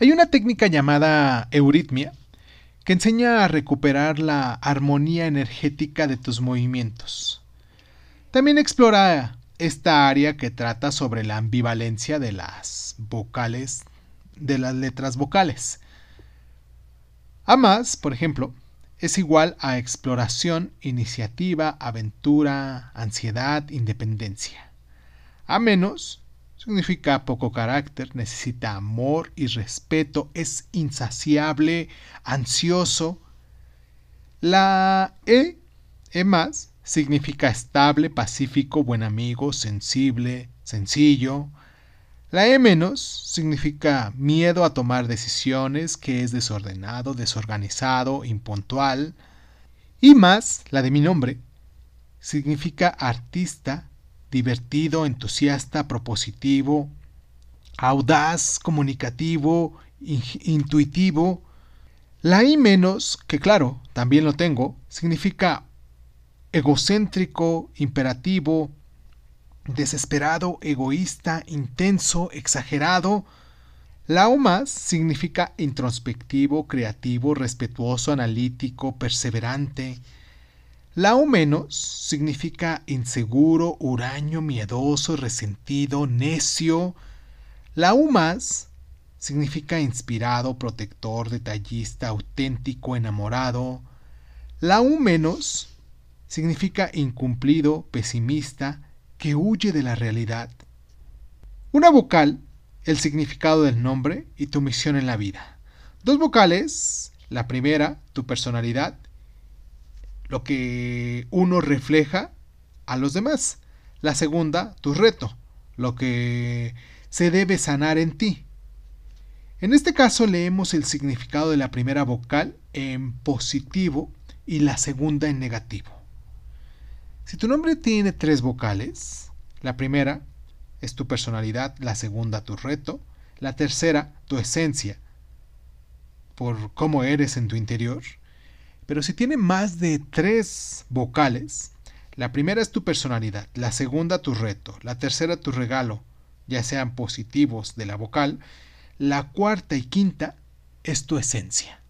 Hay una técnica llamada euritmia que enseña a recuperar la armonía energética de tus movimientos. También explora esta área que trata sobre la ambivalencia de las vocales, de las letras vocales. A más, por ejemplo, es igual a exploración, iniciativa, aventura, ansiedad, independencia. A menos significa poco carácter, necesita amor y respeto, es insaciable, ansioso. La E, E más, significa estable, pacífico, buen amigo, sensible, sencillo. La E menos significa miedo a tomar decisiones, que es desordenado, desorganizado, impuntual. Y más, la de mi nombre, significa artista, divertido, entusiasta, propositivo, audaz, comunicativo, intuitivo. La I menos, que claro, también lo tengo, significa egocéntrico, imperativo, desesperado, egoísta, intenso, exagerado. La O más significa introspectivo, creativo, respetuoso, analítico, perseverante. La O menos significa inseguro, huraño, miedoso, resentido, necio. La U más significa inspirado, protector, detallista, auténtico, enamorado. La U menos significa incumplido, pesimista, que huye de la realidad. Una vocal, el significado del nombre y tu misión en la vida. Dos vocales, la primera, tu personalidad, lo que uno refleja a los demás. La segunda, tu reto, lo que se debe sanar en ti. En este caso leemos el significado de la primera vocal en positivo y la segunda en negativo. Si tu nombre tiene tres vocales, la primera es tu personalidad, la segunda tu reto, la tercera tu esencia, por cómo eres en tu interior. Pero si tiene más de tres vocales, la primera es tu personalidad, la segunda tu reto, la tercera tu regalo, ya sean positivos de la vocal, la cuarta y quinta es tu esencia.